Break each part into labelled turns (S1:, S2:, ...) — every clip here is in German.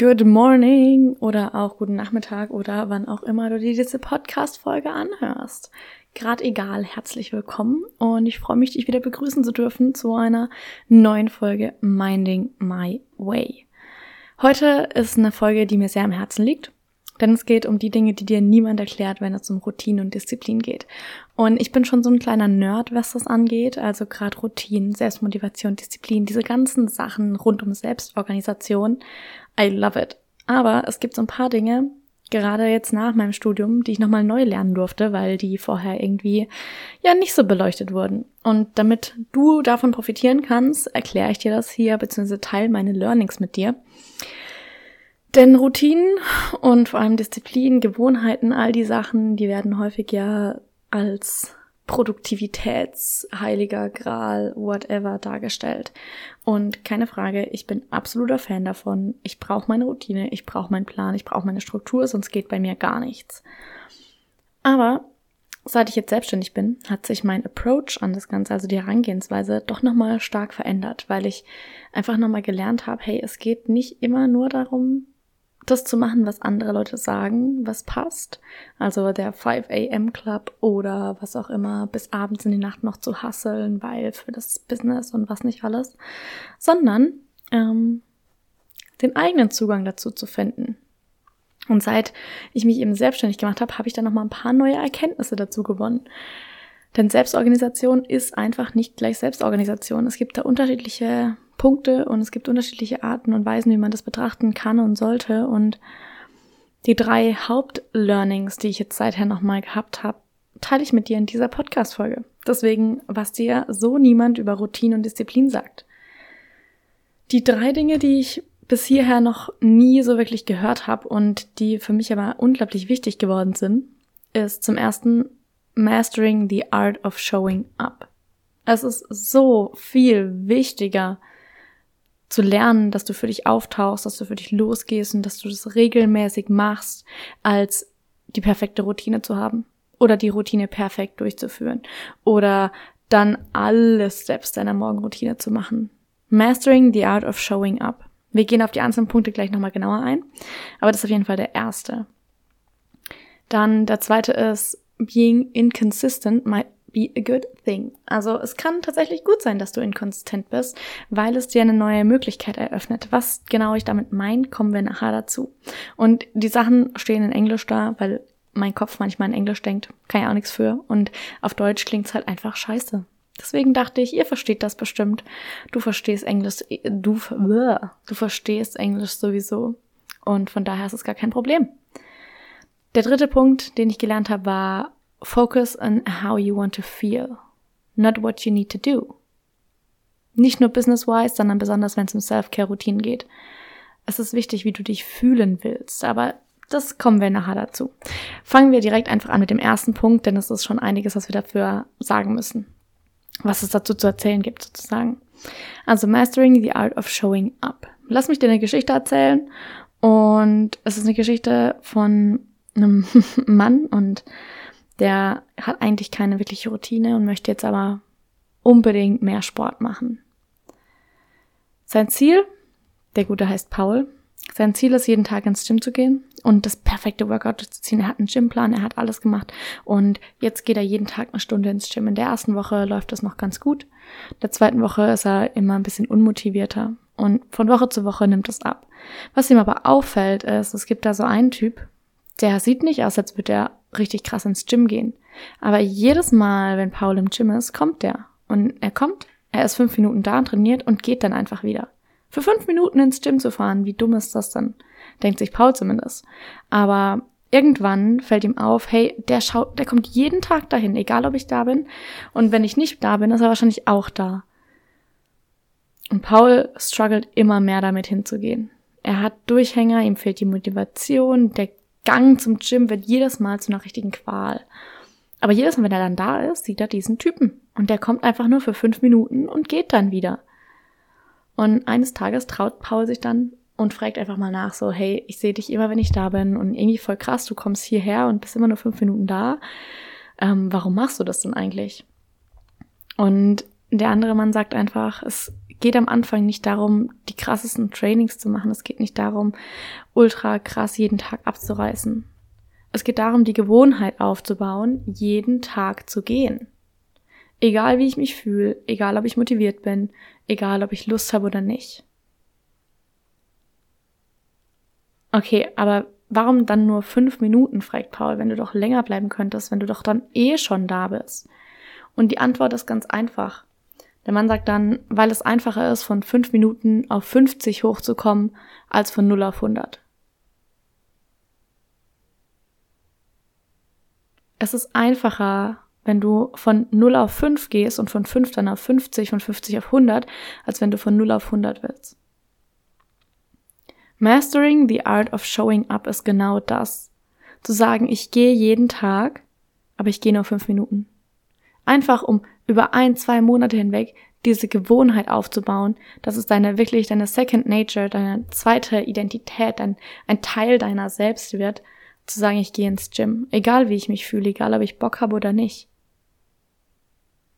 S1: Good morning oder auch guten Nachmittag oder wann auch immer du dir diese Podcast-Folge anhörst. Gerade egal, herzlich willkommen und ich freue mich, dich wieder begrüßen zu dürfen zu einer neuen Folge Minding My Way. Heute ist eine Folge, die mir sehr am Herzen liegt, denn es geht um die Dinge, die dir niemand erklärt, wenn es um Routine und Disziplin geht. Und ich bin schon so ein kleiner Nerd, was das angeht, also gerade Routinen, Selbstmotivation, Disziplin, diese ganzen Sachen rund um Selbstorganisation. I love it. Aber es gibt so ein paar Dinge, gerade jetzt nach meinem Studium, die ich nochmal neu lernen durfte, weil die vorher irgendwie ja nicht so beleuchtet wurden. Und damit du davon profitieren kannst, erkläre ich dir das hier, beziehungsweise teile meine Learnings mit dir. Denn Routinen und vor allem Disziplin, Gewohnheiten, all die Sachen, die werden häufig ja als Produktivitätsheiliger Gral, whatever dargestellt. Und keine Frage, ich bin absoluter Fan davon. Ich brauche meine Routine, ich brauche meinen Plan, ich brauche meine Struktur, sonst geht bei mir gar nichts. Aber seit ich jetzt selbstständig bin, hat sich mein Approach an das Ganze, also die Herangehensweise, doch nochmal stark verändert, weil ich einfach nochmal gelernt habe, hey, es geht nicht immer nur darum, das zu machen, was andere Leute sagen, was passt. Also der 5 a.m. Club oder was auch immer, bis abends in die Nacht noch zu hasseln, weil für das Business und was nicht alles. Sondern ähm, den eigenen Zugang dazu zu finden. Und seit ich mich eben selbstständig gemacht habe, habe ich dann noch mal ein paar neue Erkenntnisse dazu gewonnen. Denn Selbstorganisation ist einfach nicht gleich Selbstorganisation. Es gibt da unterschiedliche Punkte und es gibt unterschiedliche Arten und Weisen, wie man das betrachten kann und sollte. Und die drei Hauptlearnings, die ich jetzt seither nochmal gehabt habe, teile ich mit dir in dieser Podcast-Folge. Deswegen, was dir so niemand über Routine und Disziplin sagt. Die drei Dinge, die ich bis hierher noch nie so wirklich gehört habe und die für mich aber unglaublich wichtig geworden sind, ist zum ersten Mastering the Art of Showing Up. Es ist so viel wichtiger, zu lernen, dass du für dich auftauchst, dass du für dich losgehst und dass du das regelmäßig machst, als die perfekte Routine zu haben oder die Routine perfekt durchzuführen oder dann alle Steps deiner Morgenroutine zu machen. Mastering the art of showing up. Wir gehen auf die einzelnen Punkte gleich nochmal genauer ein, aber das ist auf jeden Fall der erste. Dann der zweite ist being inconsistent be a good thing. Also es kann tatsächlich gut sein, dass du inkonsistent bist, weil es dir eine neue Möglichkeit eröffnet. Was genau ich damit meine, kommen wir nachher dazu. Und die Sachen stehen in Englisch da, weil mein Kopf manchmal in Englisch denkt, kann ja auch nichts für. Und auf Deutsch klingt's halt einfach scheiße. Deswegen dachte ich, ihr versteht das bestimmt. Du verstehst Englisch, du, du verstehst Englisch sowieso. Und von daher ist es gar kein Problem. Der dritte Punkt, den ich gelernt habe, war Focus on how you want to feel, not what you need to do. Nicht nur business-wise, sondern besonders, wenn es um Self-Care-Routinen geht. Es ist wichtig, wie du dich fühlen willst, aber das kommen wir nachher dazu. Fangen wir direkt einfach an mit dem ersten Punkt, denn es ist schon einiges, was wir dafür sagen müssen. Was es dazu zu erzählen gibt, sozusagen. Also Mastering the Art of Showing Up. Lass mich dir eine Geschichte erzählen. Und es ist eine Geschichte von einem Mann und der hat eigentlich keine wirkliche Routine und möchte jetzt aber unbedingt mehr Sport machen. Sein Ziel, der Gute heißt Paul, sein Ziel ist, jeden Tag ins Gym zu gehen und das perfekte Workout zu ziehen. Er hat einen Gymplan, er hat alles gemacht und jetzt geht er jeden Tag eine Stunde ins Gym. In der ersten Woche läuft das noch ganz gut. In der zweiten Woche ist er immer ein bisschen unmotivierter und von Woche zu Woche nimmt es ab. Was ihm aber auffällt, ist, es gibt da so einen Typ, der sieht nicht aus, als würde er richtig krass ins Gym gehen. Aber jedes Mal, wenn Paul im Gym ist, kommt der. Und er kommt, er ist fünf Minuten da und trainiert und geht dann einfach wieder. Für fünf Minuten ins Gym zu fahren, wie dumm ist das dann? Denkt sich Paul zumindest. Aber irgendwann fällt ihm auf, hey, der schaut, der kommt jeden Tag dahin, egal ob ich da bin. Und wenn ich nicht da bin, ist er wahrscheinlich auch da. Und Paul struggelt immer mehr damit hinzugehen. Er hat Durchhänger, ihm fehlt die Motivation, der Gang zum Gym wird jedes Mal zu einer richtigen Qual. Aber jedes Mal, wenn er dann da ist, sieht er diesen Typen. Und der kommt einfach nur für fünf Minuten und geht dann wieder. Und eines Tages traut Paul sich dann und fragt einfach mal nach, so, hey, ich sehe dich immer, wenn ich da bin und irgendwie voll krass, du kommst hierher und bist immer nur fünf Minuten da. Ähm, warum machst du das denn eigentlich? Und der andere Mann sagt einfach, es geht am Anfang nicht darum, die krassesten Trainings zu machen. Es geht nicht darum, ultra krass jeden Tag abzureißen. Es geht darum, die Gewohnheit aufzubauen, jeden Tag zu gehen. Egal wie ich mich fühle, egal ob ich motiviert bin, egal ob ich Lust habe oder nicht. Okay, aber warum dann nur fünf Minuten, fragt Paul, wenn du doch länger bleiben könntest, wenn du doch dann eh schon da bist? Und die Antwort ist ganz einfach. Der Mann sagt dann, weil es einfacher ist, von fünf Minuten auf 50 hochzukommen, als von 0 auf 100. Es ist einfacher, wenn du von 0 auf 5 gehst und von 5 dann auf 50, von 50 auf 100, als wenn du von 0 auf 100 willst. Mastering the art of showing up ist genau das. Zu sagen, ich gehe jeden Tag, aber ich gehe nur fünf Minuten. Einfach um über ein, zwei Monate hinweg diese Gewohnheit aufzubauen, dass es deine wirklich deine Second Nature, deine zweite Identität, ein, ein Teil deiner selbst wird, zu sagen, ich gehe ins Gym, egal wie ich mich fühle, egal ob ich Bock habe oder nicht.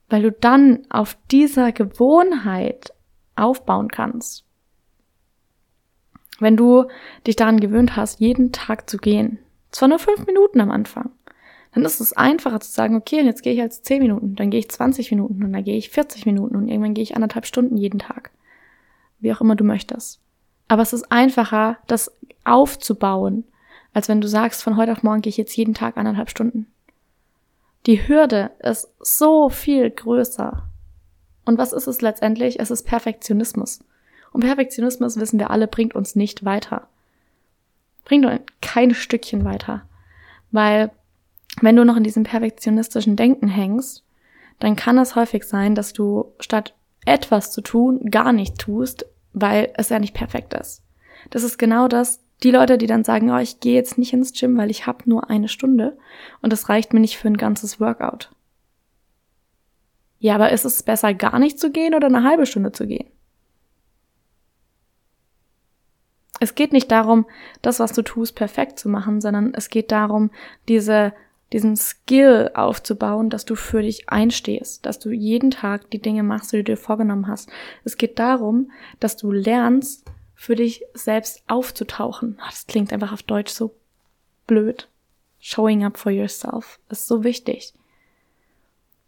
S1: Weil du dann auf dieser Gewohnheit aufbauen kannst. Wenn du dich daran gewöhnt hast, jeden Tag zu gehen, zwar nur fünf Minuten am Anfang, dann ist es einfacher zu sagen, okay, und jetzt gehe ich jetzt zehn Minuten, dann gehe ich 20 Minuten und dann gehe ich 40 Minuten und irgendwann gehe ich anderthalb Stunden jeden Tag. Wie auch immer du möchtest. Aber es ist einfacher, das aufzubauen, als wenn du sagst, von heute auf morgen gehe ich jetzt jeden Tag anderthalb Stunden. Die Hürde ist so viel größer. Und was ist es letztendlich? Es ist Perfektionismus. Und Perfektionismus, wissen wir alle, bringt uns nicht weiter. Bringt uns kein Stückchen weiter. Weil, wenn du noch in diesem perfektionistischen Denken hängst, dann kann es häufig sein, dass du statt etwas zu tun, gar nicht tust, weil es ja nicht perfekt ist. Das ist genau das, die Leute, die dann sagen, oh, ich gehe jetzt nicht ins Gym, weil ich habe nur eine Stunde und das reicht mir nicht für ein ganzes Workout. Ja, aber ist es besser, gar nicht zu gehen oder eine halbe Stunde zu gehen? Es geht nicht darum, das, was du tust, perfekt zu machen, sondern es geht darum, diese, diesen Skill aufzubauen, dass du für dich einstehst, dass du jeden Tag die Dinge machst, die du dir vorgenommen hast. Es geht darum, dass du lernst, für dich selbst aufzutauchen. Ah, das klingt einfach auf Deutsch so blöd. Showing up for yourself ist so wichtig.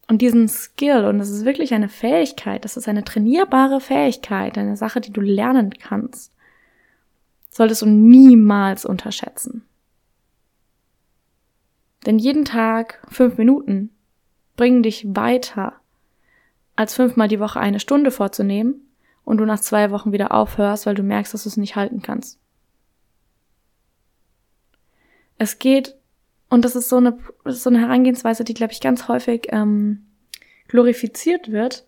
S1: Und diesen Skill, und das ist wirklich eine Fähigkeit, das ist eine trainierbare Fähigkeit, eine Sache, die du lernen kannst solltest du niemals unterschätzen. Denn jeden Tag fünf Minuten bringen dich weiter, als fünfmal die Woche eine Stunde vorzunehmen und du nach zwei Wochen wieder aufhörst, weil du merkst, dass du es nicht halten kannst. Es geht, und das ist so eine, so eine Herangehensweise, die, glaube ich, ganz häufig ähm, glorifiziert wird,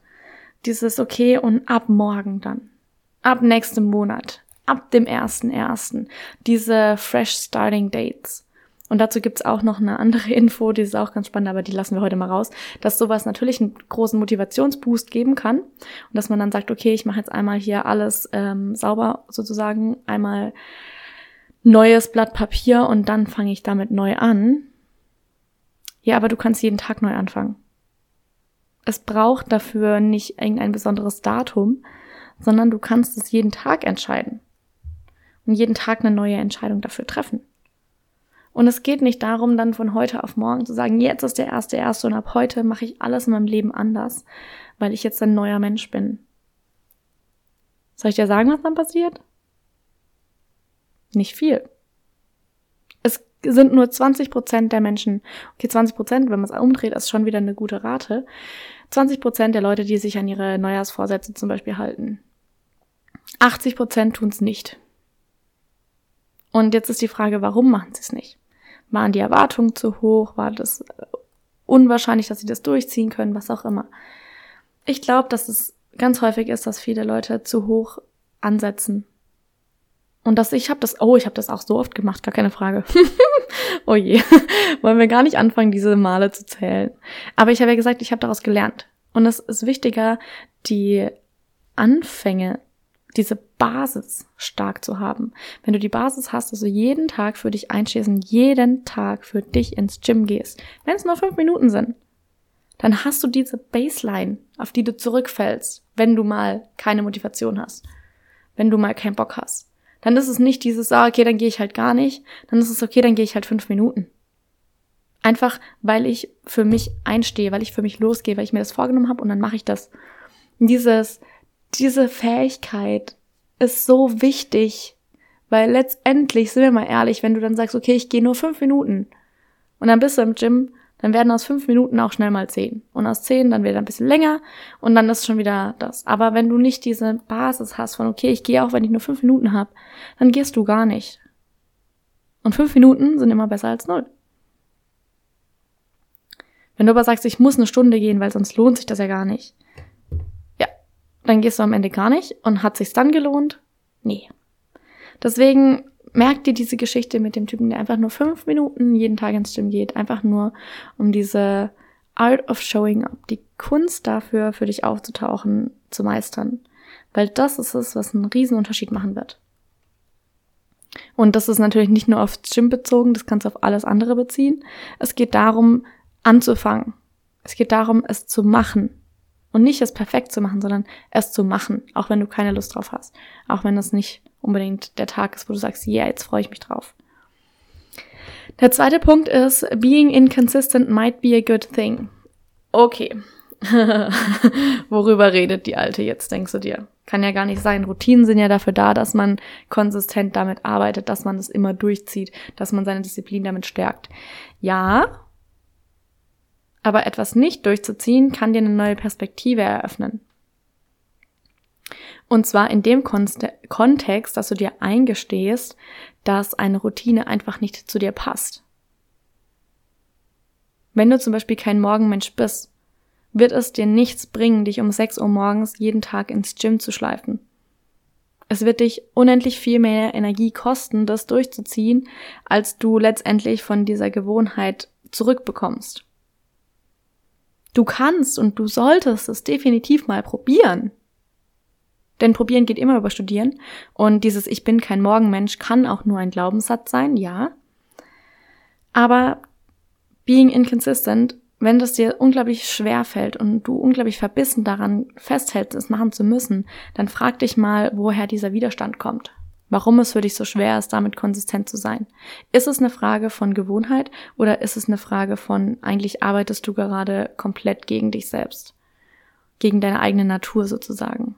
S1: dieses okay und ab morgen dann, ab nächstem Monat, ab dem 1.1. diese Fresh Starting Dates. Und dazu gibt's auch noch eine andere Info, die ist auch ganz spannend, aber die lassen wir heute mal raus, dass sowas natürlich einen großen Motivationsboost geben kann und dass man dann sagt, okay, ich mache jetzt einmal hier alles ähm, sauber sozusagen, einmal neues Blatt Papier und dann fange ich damit neu an. Ja, aber du kannst jeden Tag neu anfangen. Es braucht dafür nicht irgendein besonderes Datum, sondern du kannst es jeden Tag entscheiden und jeden Tag eine neue Entscheidung dafür treffen. Und es geht nicht darum, dann von heute auf morgen zu sagen, jetzt ist der erste erste und ab heute mache ich alles in meinem Leben anders, weil ich jetzt ein neuer Mensch bin. Soll ich dir sagen, was dann passiert? Nicht viel. Es sind nur 20 Prozent der Menschen, okay, 20 Prozent, wenn man es umdreht, ist schon wieder eine gute Rate. 20 Prozent der Leute, die sich an ihre Neujahrsvorsätze zum Beispiel halten. 80 Prozent tun es nicht. Und jetzt ist die Frage, warum machen sie es nicht? Waren die Erwartungen zu hoch? War das unwahrscheinlich, dass sie das durchziehen können? Was auch immer. Ich glaube, dass es ganz häufig ist, dass viele Leute zu hoch ansetzen. Und dass ich habe das, oh, ich habe das auch so oft gemacht, gar keine Frage. oh je, wollen wir gar nicht anfangen, diese Male zu zählen. Aber ich habe ja gesagt, ich habe daraus gelernt. Und es ist wichtiger, die Anfänge diese Basis stark zu haben. Wenn du die Basis hast, dass du jeden Tag für dich einstehst und jeden Tag für dich ins Gym gehst, wenn es nur fünf Minuten sind, dann hast du diese Baseline, auf die du zurückfällst, wenn du mal keine Motivation hast, wenn du mal keinen Bock hast. Dann ist es nicht dieses, ah, okay, dann gehe ich halt gar nicht, dann ist es okay, dann gehe ich halt fünf Minuten. Einfach, weil ich für mich einstehe, weil ich für mich losgehe, weil ich mir das vorgenommen habe und dann mache ich das. dieses, diese Fähigkeit ist so wichtig, weil letztendlich, sind wir mal ehrlich, wenn du dann sagst, okay, ich gehe nur fünf Minuten und dann bist du im Gym, dann werden aus fünf Minuten auch schnell mal zehn. Und aus zehn dann wieder ein bisschen länger und dann ist schon wieder das. Aber wenn du nicht diese Basis hast von, okay, ich gehe auch, wenn ich nur fünf Minuten habe, dann gehst du gar nicht. Und fünf Minuten sind immer besser als null. Wenn du aber sagst, ich muss eine Stunde gehen, weil sonst lohnt sich das ja gar nicht, dann gehst du am Ende gar nicht und hat sich's dann gelohnt? Nee. Deswegen merkt dir diese Geschichte mit dem Typen, der einfach nur fünf Minuten jeden Tag ins Gym geht, einfach nur um diese Art of Showing Up, die Kunst dafür, für dich aufzutauchen, zu meistern. Weil das ist es, was einen riesen Unterschied machen wird. Und das ist natürlich nicht nur aufs Gym bezogen, das kannst du auf alles andere beziehen. Es geht darum, anzufangen. Es geht darum, es zu machen. Und nicht es perfekt zu machen, sondern es zu machen, auch wenn du keine Lust drauf hast. Auch wenn das nicht unbedingt der Tag ist, wo du sagst, yeah, jetzt freue ich mich drauf. Der zweite Punkt ist, being inconsistent might be a good thing. Okay. Worüber redet die Alte jetzt, denkst du dir? Kann ja gar nicht sein. Routinen sind ja dafür da, dass man konsistent damit arbeitet, dass man es immer durchzieht, dass man seine Disziplin damit stärkt. Ja, aber etwas nicht durchzuziehen kann dir eine neue Perspektive eröffnen. Und zwar in dem Kontext, dass du dir eingestehst, dass eine Routine einfach nicht zu dir passt. Wenn du zum Beispiel kein Morgenmensch bist, wird es dir nichts bringen, dich um 6 Uhr morgens jeden Tag ins Gym zu schleifen. Es wird dich unendlich viel mehr Energie kosten, das durchzuziehen, als du letztendlich von dieser Gewohnheit zurückbekommst. Du kannst und du solltest es definitiv mal probieren. Denn probieren geht immer über studieren. Und dieses Ich bin kein Morgenmensch kann auch nur ein Glaubenssatz sein, ja. Aber being inconsistent, wenn das dir unglaublich schwer fällt und du unglaublich verbissen daran festhältst, es machen zu müssen, dann frag dich mal, woher dieser Widerstand kommt warum es für dich so schwer ist, damit konsistent zu sein. Ist es eine Frage von Gewohnheit oder ist es eine Frage von, eigentlich arbeitest du gerade komplett gegen dich selbst, gegen deine eigene Natur sozusagen?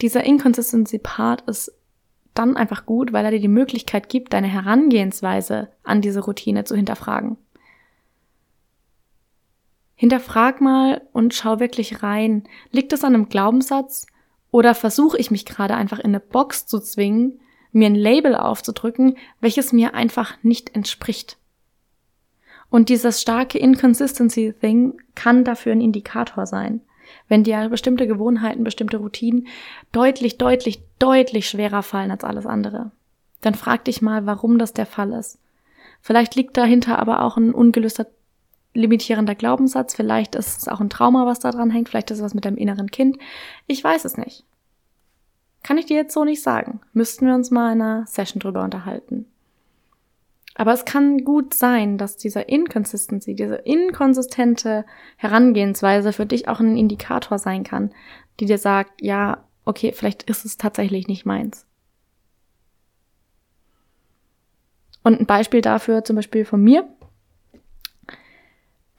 S1: Dieser Inconsistency-Part ist dann einfach gut, weil er dir die Möglichkeit gibt, deine Herangehensweise an diese Routine zu hinterfragen. Hinterfrag mal und schau wirklich rein. Liegt es an einem Glaubenssatz? Oder versuche ich mich gerade einfach in eine Box zu zwingen, mir ein Label aufzudrücken, welches mir einfach nicht entspricht. Und dieses starke Inconsistency-Thing kann dafür ein Indikator sein. Wenn dir bestimmte Gewohnheiten, bestimmte Routinen deutlich, deutlich, deutlich schwerer fallen als alles andere, dann frag dich mal, warum das der Fall ist. Vielleicht liegt dahinter aber auch ein ungelöster limitierender Glaubenssatz, vielleicht ist es auch ein Trauma, was da dran hängt, vielleicht ist es was mit deinem inneren Kind. Ich weiß es nicht. Kann ich dir jetzt so nicht sagen. Müssten wir uns mal in einer Session drüber unterhalten. Aber es kann gut sein, dass dieser Inconsistency, diese inkonsistente Herangehensweise für dich auch ein Indikator sein kann, die dir sagt, ja, okay, vielleicht ist es tatsächlich nicht meins. Und ein Beispiel dafür zum Beispiel von mir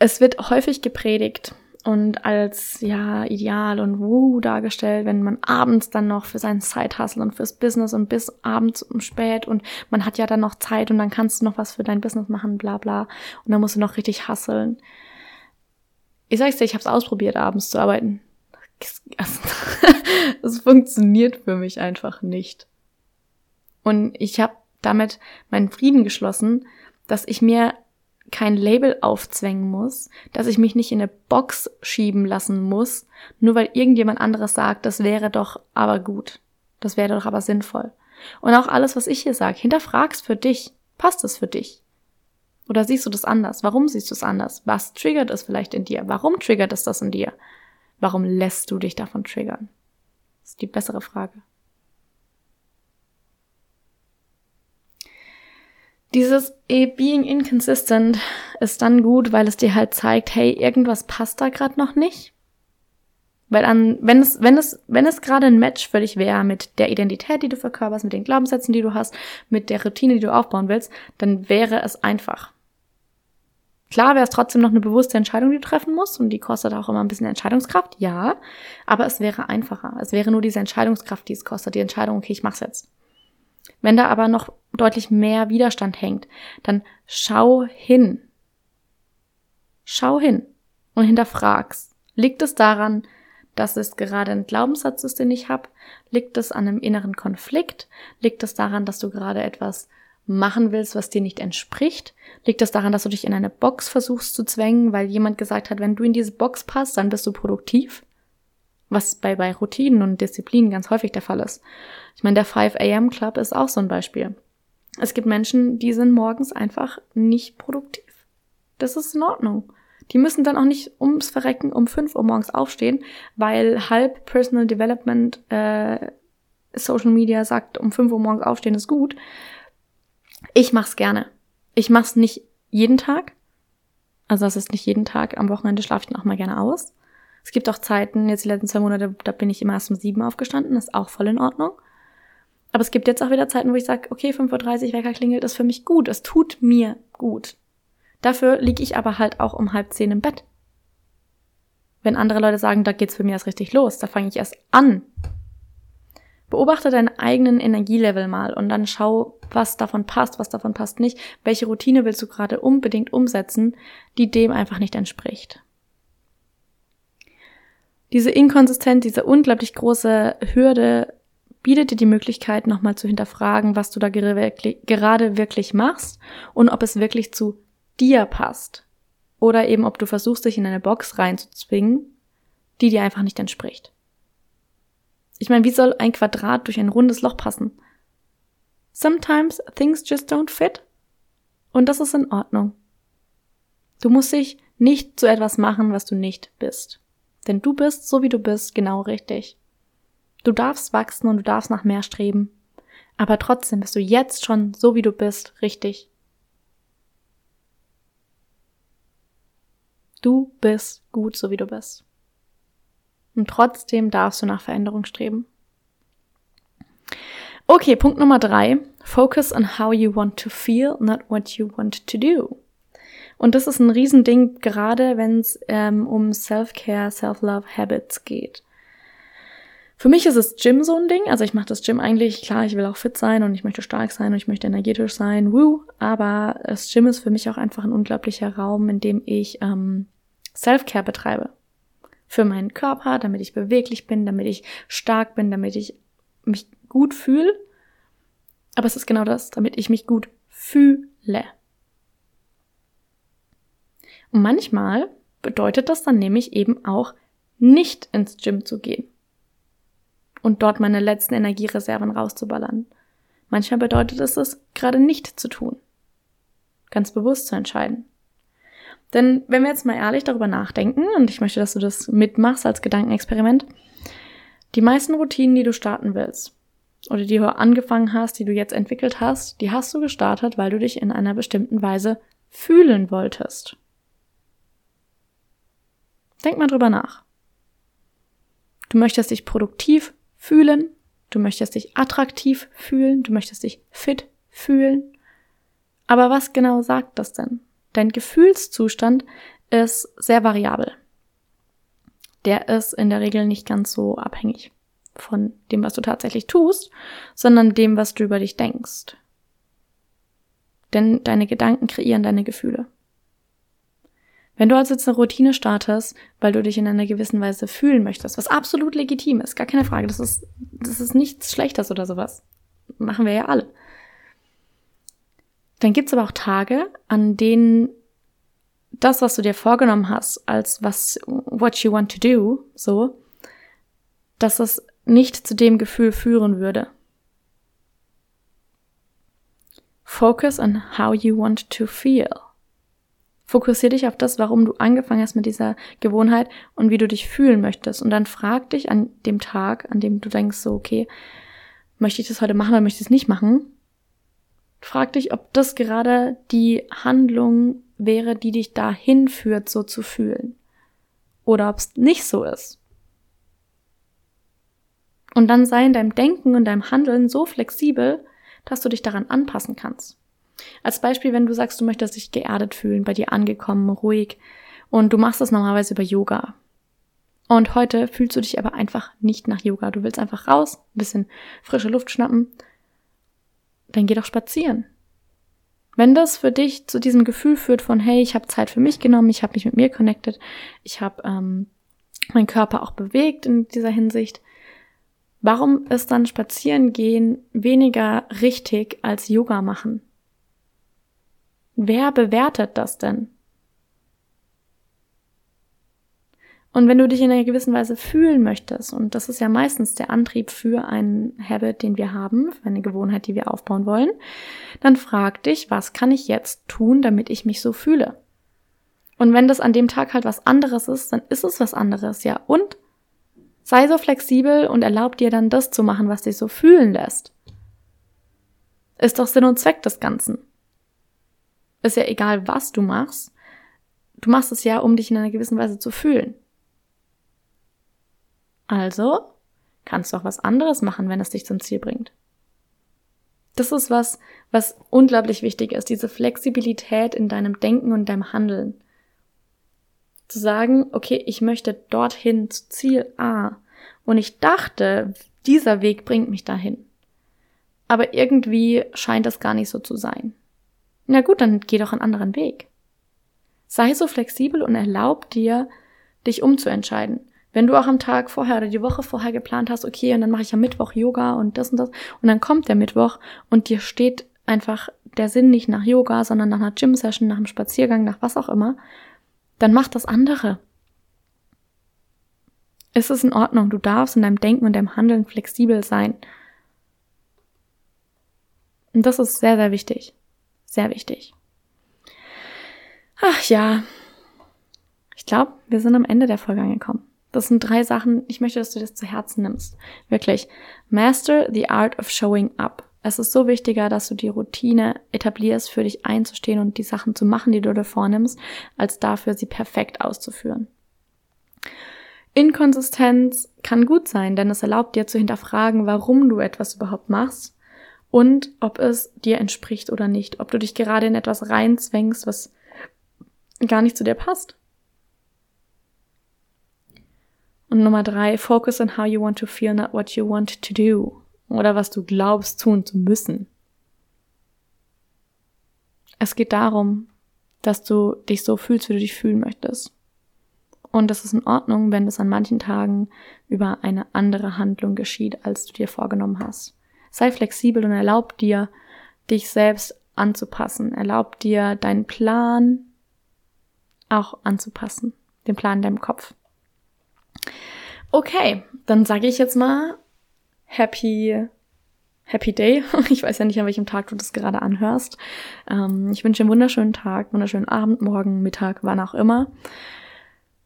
S1: es wird häufig gepredigt und als ja ideal und wuh dargestellt, wenn man abends dann noch für seinen Side-Hustle und fürs Business und bis abends um spät und man hat ja dann noch Zeit und dann kannst du noch was für dein Business machen, bla bla. Und dann musst du noch richtig hustlen. Ich sag's dir, ich habe es ausprobiert, abends zu arbeiten. Es funktioniert für mich einfach nicht. Und ich habe damit meinen Frieden geschlossen, dass ich mir kein Label aufzwängen muss, dass ich mich nicht in eine Box schieben lassen muss, nur weil irgendjemand anderes sagt, das wäre doch aber gut. Das wäre doch aber sinnvoll. Und auch alles, was ich hier sage, hinterfragst für dich. Passt es für dich? Oder siehst du das anders? Warum siehst du es anders? Was triggert es vielleicht in dir? Warum triggert es das in dir? Warum lässt du dich davon triggern? Das ist die bessere Frage. Dieses eh, Being inconsistent ist dann gut, weil es dir halt zeigt, hey, irgendwas passt da gerade noch nicht. Weil an, wenn es, wenn es, wenn es gerade ein Match für dich wäre mit der Identität, die du verkörperst, mit den Glaubenssätzen, die du hast, mit der Routine, die du aufbauen willst, dann wäre es einfach. Klar wäre es trotzdem noch eine bewusste Entscheidung, die du treffen musst und die kostet auch immer ein bisschen Entscheidungskraft, ja, aber es wäre einfacher. Es wäre nur diese Entscheidungskraft, die es kostet, die Entscheidung, okay, ich mach's jetzt. Wenn da aber noch deutlich mehr Widerstand hängt, dann schau hin. Schau hin und hinterfrag's. Liegt es daran, dass es gerade ein Glaubenssatz ist, den ich habe? Liegt es an einem inneren Konflikt? Liegt es daran, dass du gerade etwas machen willst, was dir nicht entspricht? Liegt es daran, dass du dich in eine Box versuchst zu zwängen, weil jemand gesagt hat, wenn du in diese Box passt, dann bist du produktiv? Was bei, bei Routinen und Disziplinen ganz häufig der Fall ist. Ich meine, der 5 AM Club ist auch so ein Beispiel. Es gibt Menschen, die sind morgens einfach nicht produktiv. Das ist in Ordnung. Die müssen dann auch nicht ums Verrecken um 5 Uhr morgens aufstehen, weil halb Personal Development äh, Social Media sagt, um 5 Uhr morgens aufstehen ist gut. Ich mach's gerne. Ich mach's nicht jeden Tag. Also das ist nicht jeden Tag. Am Wochenende schlafe ich dann auch mal gerne aus. Es gibt auch Zeiten, jetzt die letzten zwei Monate, da bin ich immer erst um sieben aufgestanden, ist auch voll in Ordnung. Aber es gibt jetzt auch wieder Zeiten, wo ich sage, okay, 5.30 Uhr Wecker klingelt, ist für mich gut. Es tut mir gut. Dafür liege ich aber halt auch um halb zehn im Bett. Wenn andere Leute sagen, da geht's für mich erst richtig los, da fange ich erst an. Beobachte deinen eigenen Energielevel mal und dann schau, was davon passt, was davon passt nicht. Welche Routine willst du gerade unbedingt umsetzen, die dem einfach nicht entspricht. Diese Inkonsistenz, diese unglaublich große Hürde bietet dir die Möglichkeit, nochmal zu hinterfragen, was du da gerade wirklich machst und ob es wirklich zu dir passt. Oder eben, ob du versuchst, dich in eine Box reinzuzwingen, die dir einfach nicht entspricht. Ich meine, wie soll ein Quadrat durch ein rundes Loch passen? Sometimes things just don't fit. Und das ist in Ordnung. Du musst dich nicht zu etwas machen, was du nicht bist. Denn du bist, so wie du bist, genau richtig. Du darfst wachsen und du darfst nach mehr streben. Aber trotzdem bist du jetzt schon so wie du bist richtig. Du bist gut so wie du bist. Und trotzdem darfst du nach Veränderung streben. Okay, Punkt Nummer drei. Focus on how you want to feel, not what you want to do. Und das ist ein Riesending, gerade wenn es ähm, um Self-Care, Self-Love Habits geht. Für mich ist es Gym so ein Ding. Also ich mache das Gym eigentlich, klar, ich will auch fit sein und ich möchte stark sein und ich möchte energetisch sein, woo. Aber das Gym ist für mich auch einfach ein unglaublicher Raum, in dem ich ähm, Self-Care betreibe. Für meinen Körper, damit ich beweglich bin, damit ich stark bin, damit ich mich gut fühle. Aber es ist genau das, damit ich mich gut fühle. Und manchmal bedeutet das dann nämlich eben auch nicht ins Gym zu gehen und dort meine letzten Energiereserven rauszuballern. Manchmal bedeutet es es, gerade nicht zu tun. Ganz bewusst zu entscheiden. Denn wenn wir jetzt mal ehrlich darüber nachdenken, und ich möchte, dass du das mitmachst als Gedankenexperiment, die meisten Routinen, die du starten willst, oder die du angefangen hast, die du jetzt entwickelt hast, die hast du gestartet, weil du dich in einer bestimmten Weise fühlen wolltest. Denk mal drüber nach. Du möchtest dich produktiv fühlen, du möchtest dich attraktiv fühlen, du möchtest dich fit fühlen. Aber was genau sagt das denn? Dein Gefühlszustand ist sehr variabel. der ist in der Regel nicht ganz so abhängig von dem, was du tatsächlich tust, sondern dem, was du über dich denkst. Denn deine Gedanken kreieren deine Gefühle. Wenn du also jetzt eine Routine startest, weil du dich in einer gewissen Weise fühlen möchtest, was absolut legitim ist, gar keine Frage, das ist, das ist nichts Schlechtes oder sowas. Machen wir ja alle. Dann gibt's aber auch Tage, an denen das, was du dir vorgenommen hast, als was, what you want to do, so, dass es nicht zu dem Gefühl führen würde. Focus on how you want to feel. Fokussier dich auf das, warum du angefangen hast mit dieser Gewohnheit und wie du dich fühlen möchtest. Und dann frag dich an dem Tag, an dem du denkst, so, okay, möchte ich das heute machen oder möchte ich es nicht machen? Frag dich, ob das gerade die Handlung wäre, die dich dahin führt, so zu fühlen. Oder ob es nicht so ist. Und dann sei in deinem Denken und deinem Handeln so flexibel, dass du dich daran anpassen kannst. Als Beispiel, wenn du sagst, du möchtest dich geerdet fühlen, bei dir angekommen, ruhig und du machst das normalerweise über Yoga. Und heute fühlst du dich aber einfach nicht nach Yoga. Du willst einfach raus, ein bisschen frische Luft schnappen. Dann geh doch spazieren. Wenn das für dich zu diesem Gefühl führt von, hey, ich habe Zeit für mich genommen, ich habe mich mit mir connected, ich habe ähm, meinen Körper auch bewegt in dieser Hinsicht, warum ist dann spazieren gehen weniger richtig als Yoga machen? Wer bewertet das denn? Und wenn du dich in einer gewissen Weise fühlen möchtest, und das ist ja meistens der Antrieb für einen Habit, den wir haben, für eine Gewohnheit, die wir aufbauen wollen, dann frag dich, was kann ich jetzt tun, damit ich mich so fühle? Und wenn das an dem Tag halt was anderes ist, dann ist es was anderes, ja. Und sei so flexibel und erlaub dir dann das zu machen, was dich so fühlen lässt. Ist doch Sinn und Zweck des Ganzen. Ist ja egal, was du machst. Du machst es ja, um dich in einer gewissen Weise zu fühlen. Also kannst du auch was anderes machen, wenn es dich zum Ziel bringt. Das ist was, was unglaublich wichtig ist, diese Flexibilität in deinem Denken und deinem Handeln. Zu sagen, okay, ich möchte dorthin zu Ziel A und ich dachte, dieser Weg bringt mich dahin. Aber irgendwie scheint es gar nicht so zu sein. Na gut, dann geh doch einen anderen Weg. Sei so flexibel und erlaub dir, dich umzuentscheiden. Wenn du auch am Tag vorher oder die Woche vorher geplant hast, okay, und dann mache ich am Mittwoch Yoga und das und das, und dann kommt der Mittwoch und dir steht einfach der Sinn nicht nach Yoga, sondern nach einer Gym-Session, nach einem Spaziergang, nach was auch immer, dann mach das andere. Es ist in Ordnung, du darfst in deinem Denken und deinem Handeln flexibel sein. Und das ist sehr, sehr wichtig. Sehr wichtig. Ach ja. Ich glaube, wir sind am Ende der Folge angekommen. Das sind drei Sachen, ich möchte, dass du das zu Herzen nimmst. Wirklich. Master the art of showing up. Es ist so wichtiger, dass du die Routine etablierst, für dich einzustehen und die Sachen zu machen, die du dir vornimmst, als dafür sie perfekt auszuführen. Inkonsistenz kann gut sein, denn es erlaubt dir zu hinterfragen, warum du etwas überhaupt machst und ob es dir entspricht oder nicht, ob du dich gerade in etwas reinzwängst, was gar nicht zu dir passt. Und Nummer drei, focus on how you want to feel, not what you want to do. Oder was du glaubst tun zu müssen. Es geht darum, dass du dich so fühlst, wie du dich fühlen möchtest. Und es ist in Ordnung, wenn es an manchen Tagen über eine andere Handlung geschieht, als du dir vorgenommen hast. Sei flexibel und erlaub dir, dich selbst anzupassen. Erlaub dir, deinen Plan auch anzupassen. Den Plan in deinem Kopf. Okay, dann sage ich jetzt mal Happy Happy Day. Ich weiß ja nicht, an welchem Tag du das gerade anhörst. Ähm, ich wünsche dir einen wunderschönen Tag, wunderschönen Abend, Morgen, Mittag, wann auch immer.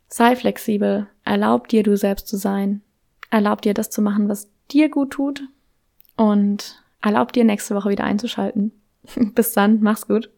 S1: Sei flexibel. Erlaub dir, du selbst zu sein. Erlaub dir, das zu machen, was dir gut tut, und erlaub dir nächste Woche wieder einzuschalten. Bis dann, mach's gut.